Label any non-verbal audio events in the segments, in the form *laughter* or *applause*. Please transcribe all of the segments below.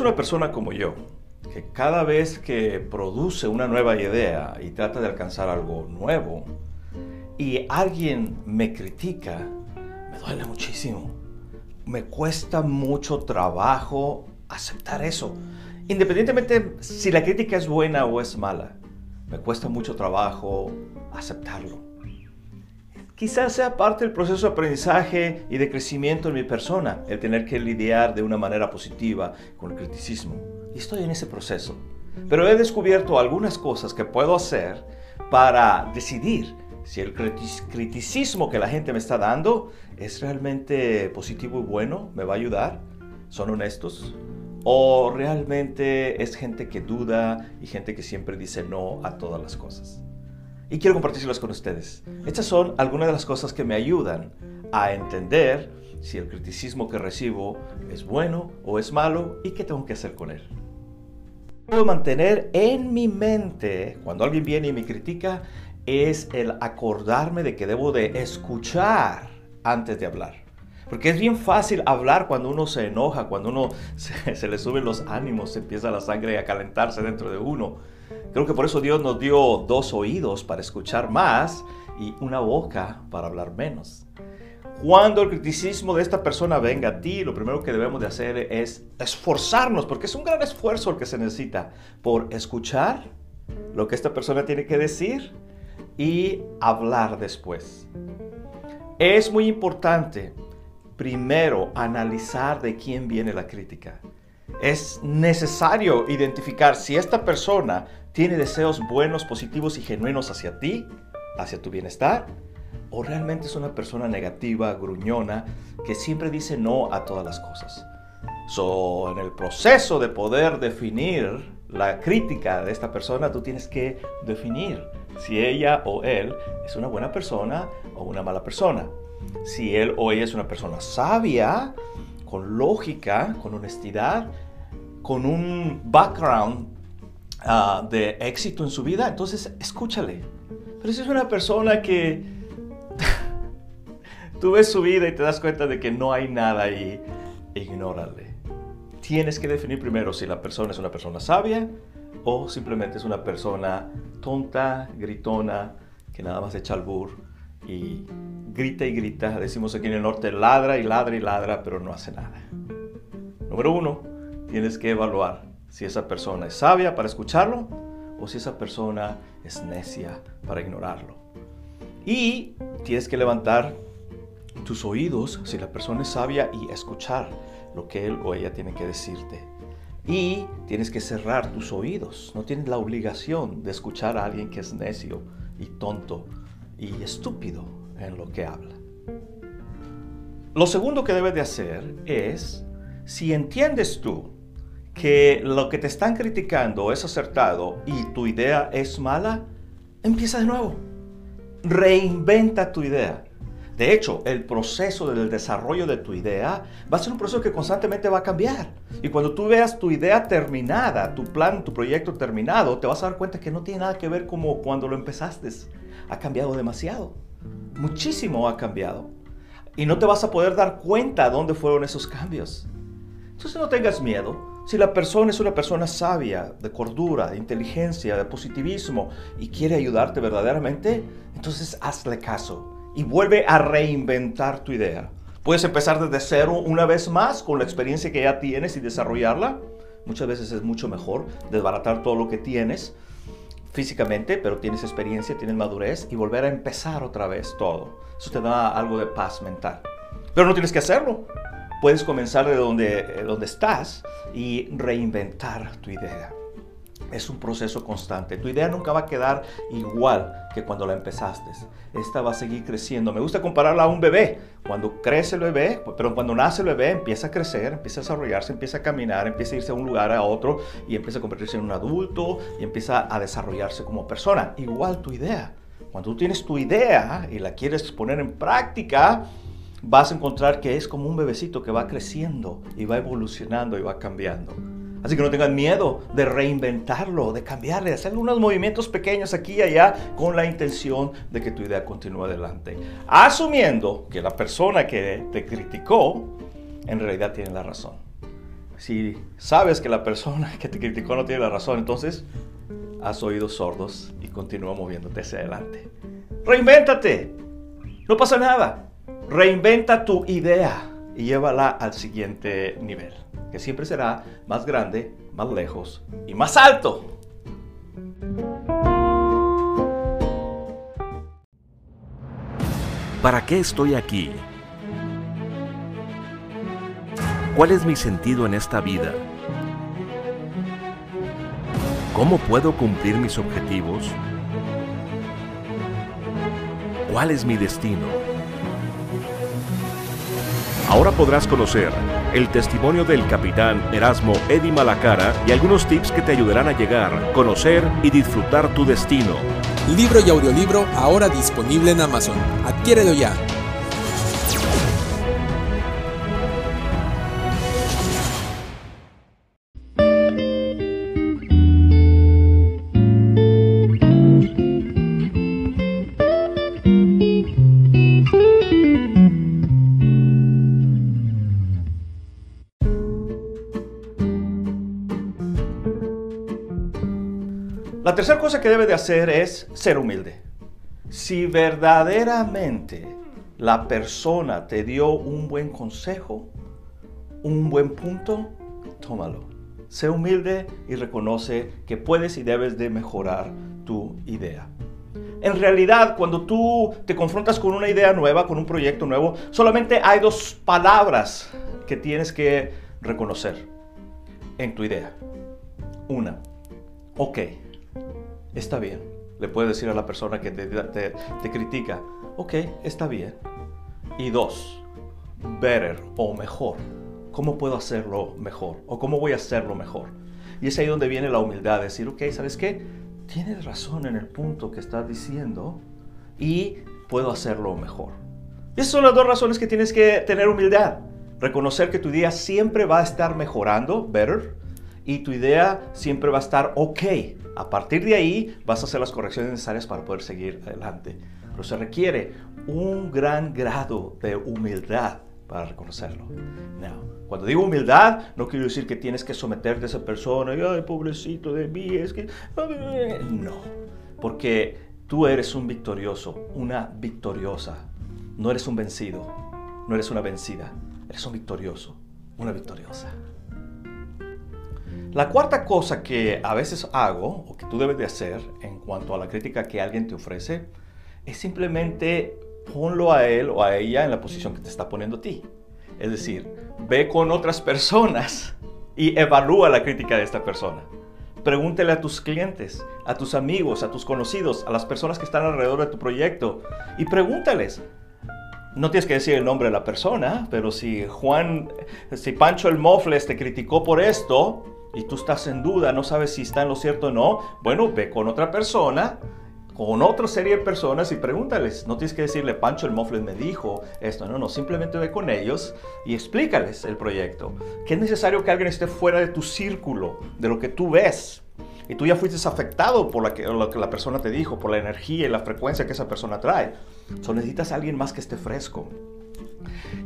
Eres una persona como yo, que cada vez que produce una nueva idea y trata de alcanzar algo nuevo, y alguien me critica, me duele muchísimo. Me cuesta mucho trabajo aceptar eso. Independientemente si la crítica es buena o es mala, me cuesta mucho trabajo aceptarlo. Quizás sea parte del proceso de aprendizaje y de crecimiento en mi persona, el tener que lidiar de una manera positiva con el criticismo. Y estoy en ese proceso. Pero he descubierto algunas cosas que puedo hacer para decidir si el criticismo que la gente me está dando es realmente positivo y bueno, me va a ayudar, son honestos, o realmente es gente que duda y gente que siempre dice no a todas las cosas y quiero compartirlas con ustedes. Estas son algunas de las cosas que me ayudan a entender si el criticismo que recibo es bueno o es malo y qué tengo que hacer con él. Puedo mantener en mi mente cuando alguien viene y me critica es el acordarme de que debo de escuchar antes de hablar. Porque es bien fácil hablar cuando uno se enoja, cuando uno *laughs* se, se le suben los ánimos, se empieza la sangre a calentarse dentro de uno. Creo que por eso Dios nos dio dos oídos para escuchar más y una boca para hablar menos. Cuando el criticismo de esta persona venga a ti, lo primero que debemos de hacer es esforzarnos, porque es un gran esfuerzo el que se necesita por escuchar lo que esta persona tiene que decir y hablar después. Es muy importante primero analizar de quién viene la crítica. Es necesario identificar si esta persona tiene deseos buenos, positivos y genuinos hacia ti, hacia tu bienestar, o realmente es una persona negativa, gruñona, que siempre dice no a todas las cosas. So, en el proceso de poder definir la crítica de esta persona, tú tienes que definir si ella o él es una buena persona o una mala persona. Si él o ella es una persona sabia, con lógica, con honestidad, con un background Ah, de éxito en su vida, entonces escúchale. Pero si es una persona que *laughs* tú ves su vida y te das cuenta de que no hay nada ahí, ignórale. Tienes que definir primero si la persona es una persona sabia o simplemente es una persona tonta, gritona, que nada más echa al bur y grita y grita. Decimos aquí en el norte, ladra y ladra y ladra, pero no hace nada. Número uno, tienes que evaluar si esa persona es sabia para escucharlo o si esa persona es necia para ignorarlo. Y tienes que levantar tus oídos si la persona es sabia y escuchar lo que él o ella tiene que decirte. Y tienes que cerrar tus oídos. No tienes la obligación de escuchar a alguien que es necio y tonto y estúpido en lo que habla. Lo segundo que debes de hacer es, si entiendes tú que lo que te están criticando es acertado y tu idea es mala, empieza de nuevo. Reinventa tu idea. De hecho, el proceso del desarrollo de tu idea va a ser un proceso que constantemente va a cambiar. Y cuando tú veas tu idea terminada, tu plan, tu proyecto terminado, te vas a dar cuenta que no tiene nada que ver como cuando lo empezaste. Ha cambiado demasiado. Muchísimo ha cambiado. Y no te vas a poder dar cuenta dónde fueron esos cambios. Entonces no tengas miedo. Si la persona es una persona sabia, de cordura, de inteligencia, de positivismo y quiere ayudarte verdaderamente, entonces hazle caso y vuelve a reinventar tu idea. Puedes empezar desde cero una vez más con la experiencia que ya tienes y desarrollarla. Muchas veces es mucho mejor desbaratar todo lo que tienes físicamente, pero tienes experiencia, tienes madurez y volver a empezar otra vez todo. Eso te da algo de paz mental. Pero no tienes que hacerlo puedes comenzar de donde, donde estás y reinventar tu idea. es un proceso constante. Tu idea nunca va a quedar igual que cuando la empezaste. Esta va a seguir creciendo. Me gusta compararla a un bebé. Cuando crece el bebé, pero cuando nace el bebé empieza a crecer, empieza a desarrollarse, empieza a caminar, empieza a irse a un lugar a otro y empieza a convertirse en un adulto y empieza a desarrollarse como persona. Igual tu idea. Cuando tú tienes tu idea y la quieres poner en práctica, vas a encontrar que es como un bebecito que va creciendo y va evolucionando y va cambiando. Así que no tengan miedo de reinventarlo, de cambiarle, de hacer unos movimientos pequeños aquí y allá con la intención de que tu idea continúe adelante. Asumiendo que la persona que te criticó en realidad tiene la razón. Si sabes que la persona que te criticó no tiene la razón, entonces has oídos sordos y continúa moviéndote hacia adelante. Reinvéntate. No pasa nada. Reinventa tu idea y llévala al siguiente nivel que siempre será más grande, más lejos y más alto. ¿Para qué estoy aquí? ¿Cuál es mi sentido en esta vida? ¿Cómo puedo cumplir mis objetivos? ¿Cuál es mi destino? Ahora podrás conocer el testimonio del capitán Erasmo Eddy Malacara y algunos tips que te ayudarán a llegar, conocer y disfrutar tu destino. Libro y audiolibro ahora disponible en Amazon. Adquiérelo ya. Tercera cosa que debe de hacer es ser humilde. Si verdaderamente la persona te dio un buen consejo, un buen punto, tómalo. Sé humilde y reconoce que puedes y debes de mejorar tu idea. En realidad, cuando tú te confrontas con una idea nueva, con un proyecto nuevo, solamente hay dos palabras que tienes que reconocer en tu idea. Una, ok está bien. Le puedes decir a la persona que te, critica, ok, está bien. Y dos, better o mejor. ¿Cómo puedo hacerlo mejor? ¿O cómo voy a hacerlo mejor? Y es ahí donde viene la humildad, decir, ok, ¿sabes qué? Tienes razón en el punto que estás diciendo y puedo hacerlo mejor. Y esas son las dos razones que tienes que tener humildad. Reconocer que tu idea siempre va a estar mejorando, better, y tu idea siempre va a estar ok. A partir de ahí vas a hacer las correcciones necesarias para poder seguir adelante. Pero se requiere un gran grado de humildad para reconocerlo. cuando digo humildad, no quiero decir que tienes que someterte a esa persona y, ay, pobrecito de mí, es que... No, porque tú eres un victorioso, una victoriosa. No eres un vencido, no eres una vencida, eres un victorioso, una victoriosa. La cuarta cosa que a veces hago o que tú debes de hacer en cuanto a la crítica que alguien te ofrece es simplemente ponlo a él o a ella en la posición que te está poniendo a ti. Es decir, ve con otras personas y evalúa la crítica de esta persona. Pregúntele a tus clientes, a tus amigos, a tus conocidos, a las personas que están alrededor de tu proyecto y pregúntales. No tienes que decir el nombre de la persona, pero si Juan, si Pancho el Mofles te criticó por esto, y tú estás en duda, no sabes si está en lo cierto o no, bueno, ve con otra persona, con otra serie de personas y pregúntales. No tienes que decirle, Pancho el Mofles me dijo esto, no, no, simplemente ve con ellos y explícales el proyecto. Que es necesario que alguien esté fuera de tu círculo, de lo que tú ves. Y tú ya fuiste afectado por lo que la persona te dijo, por la energía y la frecuencia que esa persona trae. So, necesitas a alguien más que esté fresco.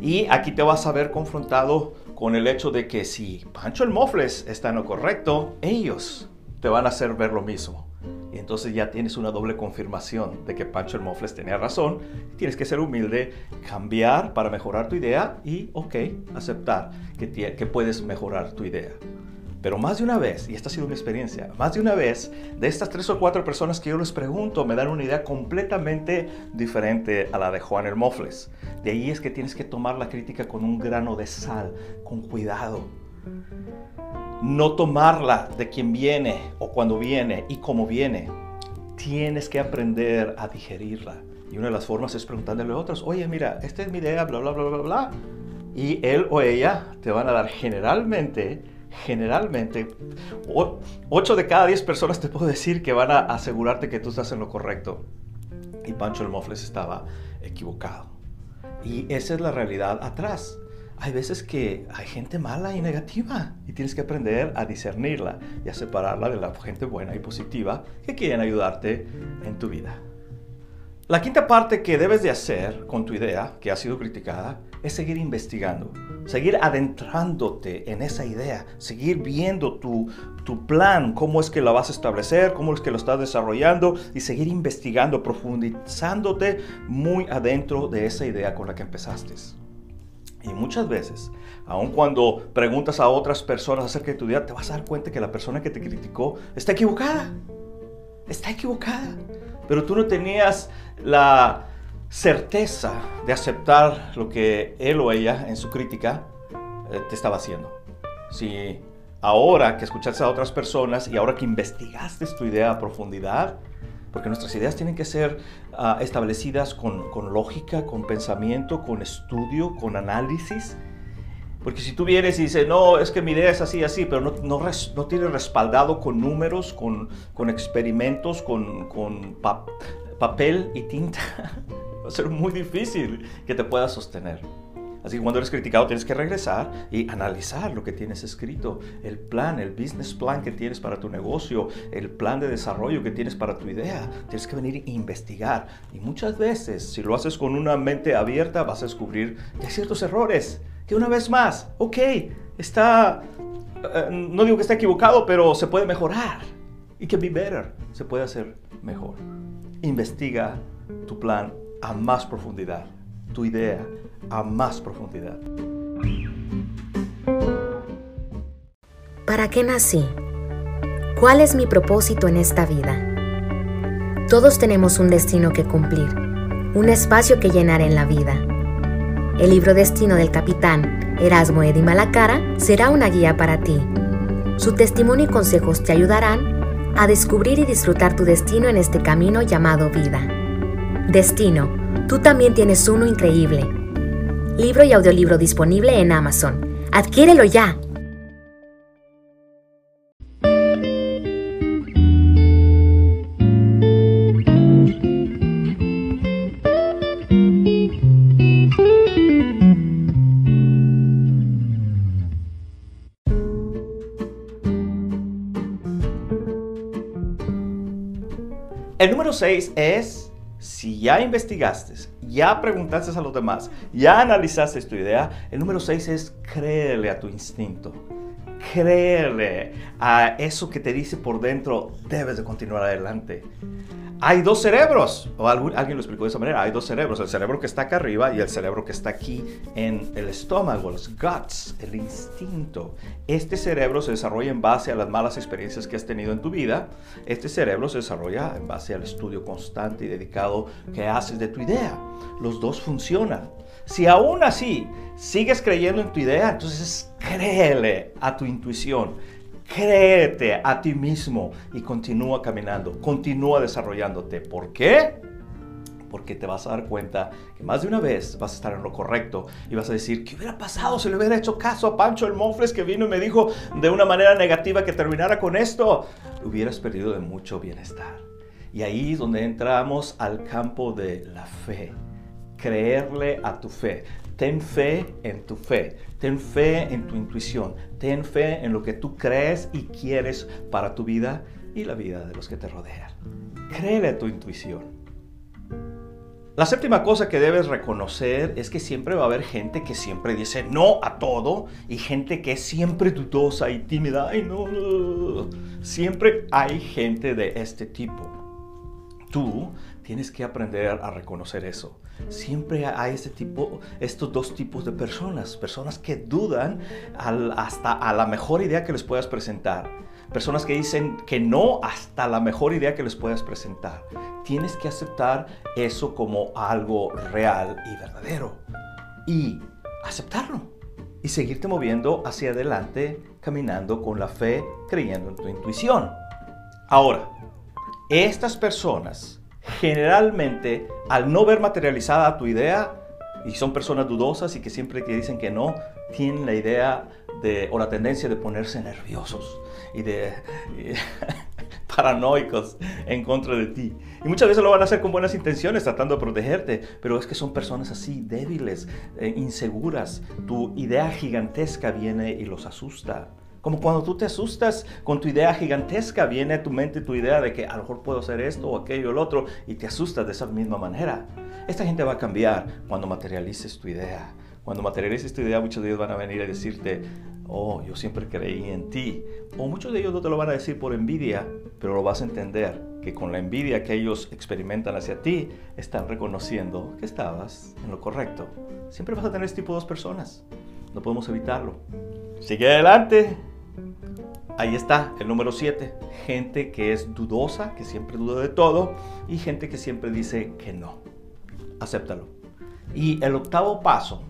Y aquí te vas a ver confrontado con el hecho de que si Pancho el Mofles está en lo correcto, ellos te van a hacer ver lo mismo. Y entonces ya tienes una doble confirmación de que Pancho el Mofles tenía razón. Tienes que ser humilde, cambiar para mejorar tu idea y, ok, aceptar que, que puedes mejorar tu idea. Pero más de una vez, y esta ha sido mi experiencia, más de una vez de estas tres o cuatro personas que yo les pregunto me dan una idea completamente diferente a la de Juan el Mofles. De ahí es que tienes que tomar la crítica con un grano de sal, con cuidado. No tomarla de quien viene o cuando viene y cómo viene. Tienes que aprender a digerirla. Y una de las formas es preguntándole a otros, oye, mira, esta es mi idea, bla, bla, bla, bla, bla. Y él o ella te van a dar generalmente, generalmente, 8 de cada 10 personas te puedo decir que van a asegurarte que tú estás en lo correcto. Y Pancho el Mofles estaba equivocado. Y esa es la realidad atrás. Hay veces que hay gente mala y negativa y tienes que aprender a discernirla y a separarla de la gente buena y positiva que quieren ayudarte en tu vida. La quinta parte que debes de hacer con tu idea, que ha sido criticada, es seguir investigando, seguir adentrándote en esa idea, seguir viendo tu, tu plan, cómo es que la vas a establecer, cómo es que lo estás desarrollando y seguir investigando, profundizándote muy adentro de esa idea con la que empezaste. Y muchas veces, aun cuando preguntas a otras personas acerca de tu idea, te vas a dar cuenta que la persona que te criticó está equivocada. Está equivocada pero tú no tenías la certeza de aceptar lo que él o ella en su crítica eh, te estaba haciendo. Si ahora que escuchaste a otras personas y ahora que investigaste tu idea a profundidad, porque nuestras ideas tienen que ser ah, establecidas con, con lógica, con pensamiento, con estudio, con análisis, porque si tú vienes y dices, no, es que mi idea es así, así, pero no, no, no tiene respaldado con números, con, con experimentos, con, con papel y tinta, *laughs* va a ser muy difícil que te puedas sostener. Así que cuando eres criticado tienes que regresar y analizar lo que tienes escrito, el plan, el business plan que tienes para tu negocio, el plan de desarrollo que tienes para tu idea. Tienes que venir e investigar. Y muchas veces, si lo haces con una mente abierta, vas a descubrir que hay ciertos errores que una vez más, ok, está, eh, no digo que está equivocado, pero se puede mejorar. Y que be better, se puede hacer mejor. Investiga tu plan a más profundidad, tu idea a más profundidad. ¿Para qué nací? ¿Cuál es mi propósito en esta vida? Todos tenemos un destino que cumplir, un espacio que llenar en la vida el libro Destino del capitán Erasmo Edi Malacara será una guía para ti. Su testimonio y consejos te ayudarán a descubrir y disfrutar tu destino en este camino llamado vida. Destino, tú también tienes uno increíble. Libro y audiolibro disponible en Amazon. Adquiérelo ya. 6 es, si ya investigaste, ya preguntaste a los demás, ya analizaste tu idea, el número 6 es créele a tu instinto. Créele a eso que te dice por dentro, debes de continuar adelante hay dos cerebros, o alguien lo explicó de esa manera, hay dos cerebros, el cerebro que está acá arriba y el cerebro que está aquí en el estómago, los guts, el instinto. Este cerebro se desarrolla en base a las malas experiencias que has tenido en tu vida, este cerebro se desarrolla en base al estudio constante y dedicado que haces de tu idea. Los dos funcionan. Si aún así sigues creyendo en tu idea, entonces créele a tu intuición Créete a ti mismo y continúa caminando, continúa desarrollándote. ¿Por qué? Porque te vas a dar cuenta que más de una vez vas a estar en lo correcto y vas a decir, ¿qué hubiera pasado si le hubiera hecho caso a Pancho el Monfles que vino y me dijo de una manera negativa que terminara con esto? Hubieras perdido de mucho bienestar. Y ahí es donde entramos al campo de la fe. Creerle a tu fe. Ten fe en tu fe, ten fe en tu intuición, ten fe en lo que tú crees y quieres para tu vida y la vida de los que te rodean. Créele tu intuición. La séptima cosa que debes reconocer es que siempre va a haber gente que siempre dice no a todo y gente que es siempre dudosa y tímida. Ay, no. Siempre hay gente de este tipo. Tú tienes que aprender a reconocer eso. Siempre hay este tipo, estos dos tipos de personas. Personas que dudan hasta a la mejor idea que les puedas presentar. Personas que dicen que no hasta la mejor idea que les puedas presentar. Tienes que aceptar eso como algo real y verdadero. Y aceptarlo. y seguirte moviendo hacia adelante, caminando con la fe, creyendo en tu intuición. Ahora, estas personas generalmente al no ver materializada tu idea, y son personas dudosas y que siempre que dicen que no, tienen la idea de, o la tendencia de ponerse nerviosos y de *laughs* paranoicos en contra de ti. Y muchas veces lo van a hacer con buenas intenciones, tratando de protegerte, pero es que son personas así, débiles, eh, inseguras. Tu idea gigantesca viene y los asusta. Como cuando tú te asustas con tu idea gigantesca, viene a tu mente tu idea de que a lo mejor puedo hacer esto o aquello o lo otro y te asustas de esa misma manera. Esta gente va a cambiar cuando materialices tu idea. Cuando materialices tu idea, muchos de ellos van a venir a decirte, oh, yo siempre creí en ti. O muchos de ellos no te lo van a decir por envidia, pero lo vas a entender que con la envidia que ellos experimentan hacia ti, están reconociendo que estabas en lo correcto. Siempre vas a tener este tipo de dos personas. No podemos evitarlo. Sigue adelante. Ahí está, el número 7. Gente que es dudosa, que siempre duda de todo, y gente que siempre dice que no. Acéptalo. Y el octavo paso,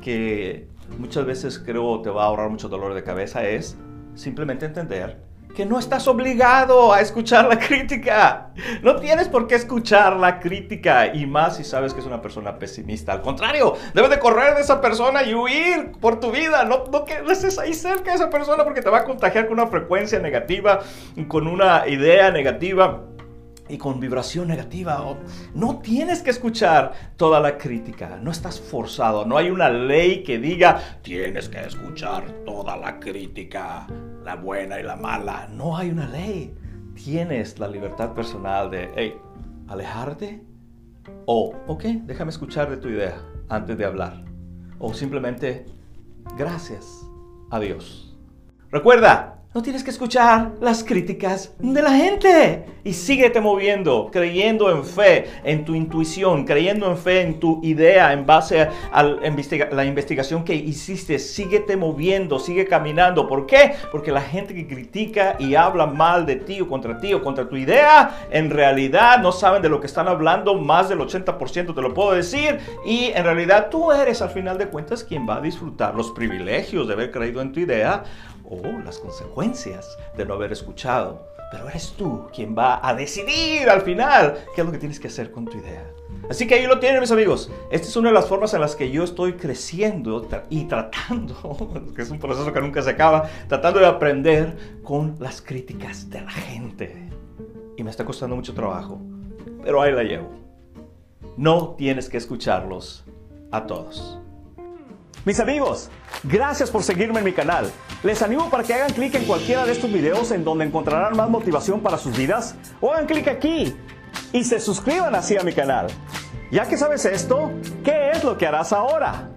que muchas veces creo te va a ahorrar mucho dolor de cabeza, es simplemente entender que no estás obligado a escuchar la crítica. No tienes por qué escuchar la crítica y más si sabes que es una persona pesimista. Al contrario, debes de correr de esa persona y huir por tu vida. No, no quedes ahí cerca de esa persona porque te va a contagiar con una frecuencia negativa, con una idea negativa y con vibración negativa. No tienes que escuchar toda la crítica, no estás forzado, no hay una ley que diga tienes que escuchar toda la crítica, la buena y la mala. No hay una ley. Tienes la libertad personal de, hey, alejarte o, ok, déjame escuchar de tu idea antes de hablar. O simplemente, gracias a Dios. Recuerda, no tienes que escuchar las críticas de la gente. Y síguete moviendo, creyendo en fe, en tu intuición, creyendo en fe, en tu idea, en base a la investigación que hiciste. Síguete moviendo, sigue caminando. ¿Por qué? Porque la gente que critica y habla mal de ti o contra ti o contra tu idea, en realidad no saben de lo que están hablando. Más del 80% te lo puedo decir. Y en realidad tú eres al final de cuentas quien va a disfrutar los privilegios de haber creído en tu idea o las consecuencias de no haber escuchado. Pero eres tú quien va a decidir al final qué es lo que tienes que hacer con tu idea. Así que ahí lo tienen mis amigos. Esta es una de las formas en las que yo estoy creciendo y tratando, *laughs* que es un proceso que nunca se acaba, tratando de aprender con las críticas de la gente. Y me está costando mucho trabajo, pero ahí la llevo. No tienes que escucharlos a todos. Mis amigos, gracias por seguirme en mi canal. Les animo para que hagan clic en cualquiera de estos videos en donde encontrarán más motivación para sus vidas o hagan clic aquí y se suscriban así a mi canal. Ya que sabes esto, ¿qué es lo que harás ahora?